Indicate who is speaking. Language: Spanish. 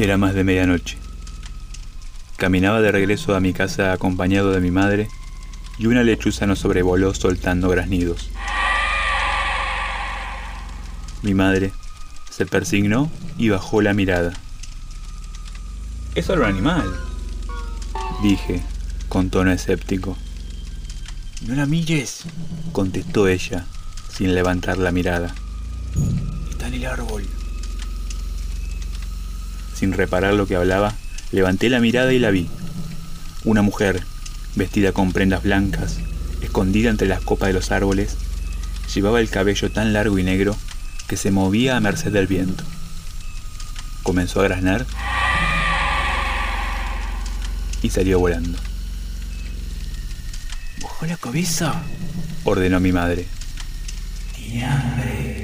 Speaker 1: Era más de medianoche. Caminaba de regreso a mi casa acompañado de mi madre y una lechuza nos sobrevoló soltando graznidos. Mi madre se persignó y bajó la mirada. Es solo un animal, dije con tono escéptico. No la mires, contestó ella, sin levantar la mirada. Está en el árbol. Sin reparar lo que hablaba, levanté la mirada y la vi. Una mujer, vestida con prendas blancas, escondida entre las copas de los árboles, llevaba el cabello tan largo y negro que se movía a merced del viento. Comenzó a graznar y salió volando.
Speaker 2: ¡Bajó la cabeza!
Speaker 1: ordenó mi madre.
Speaker 2: Tiene hambre.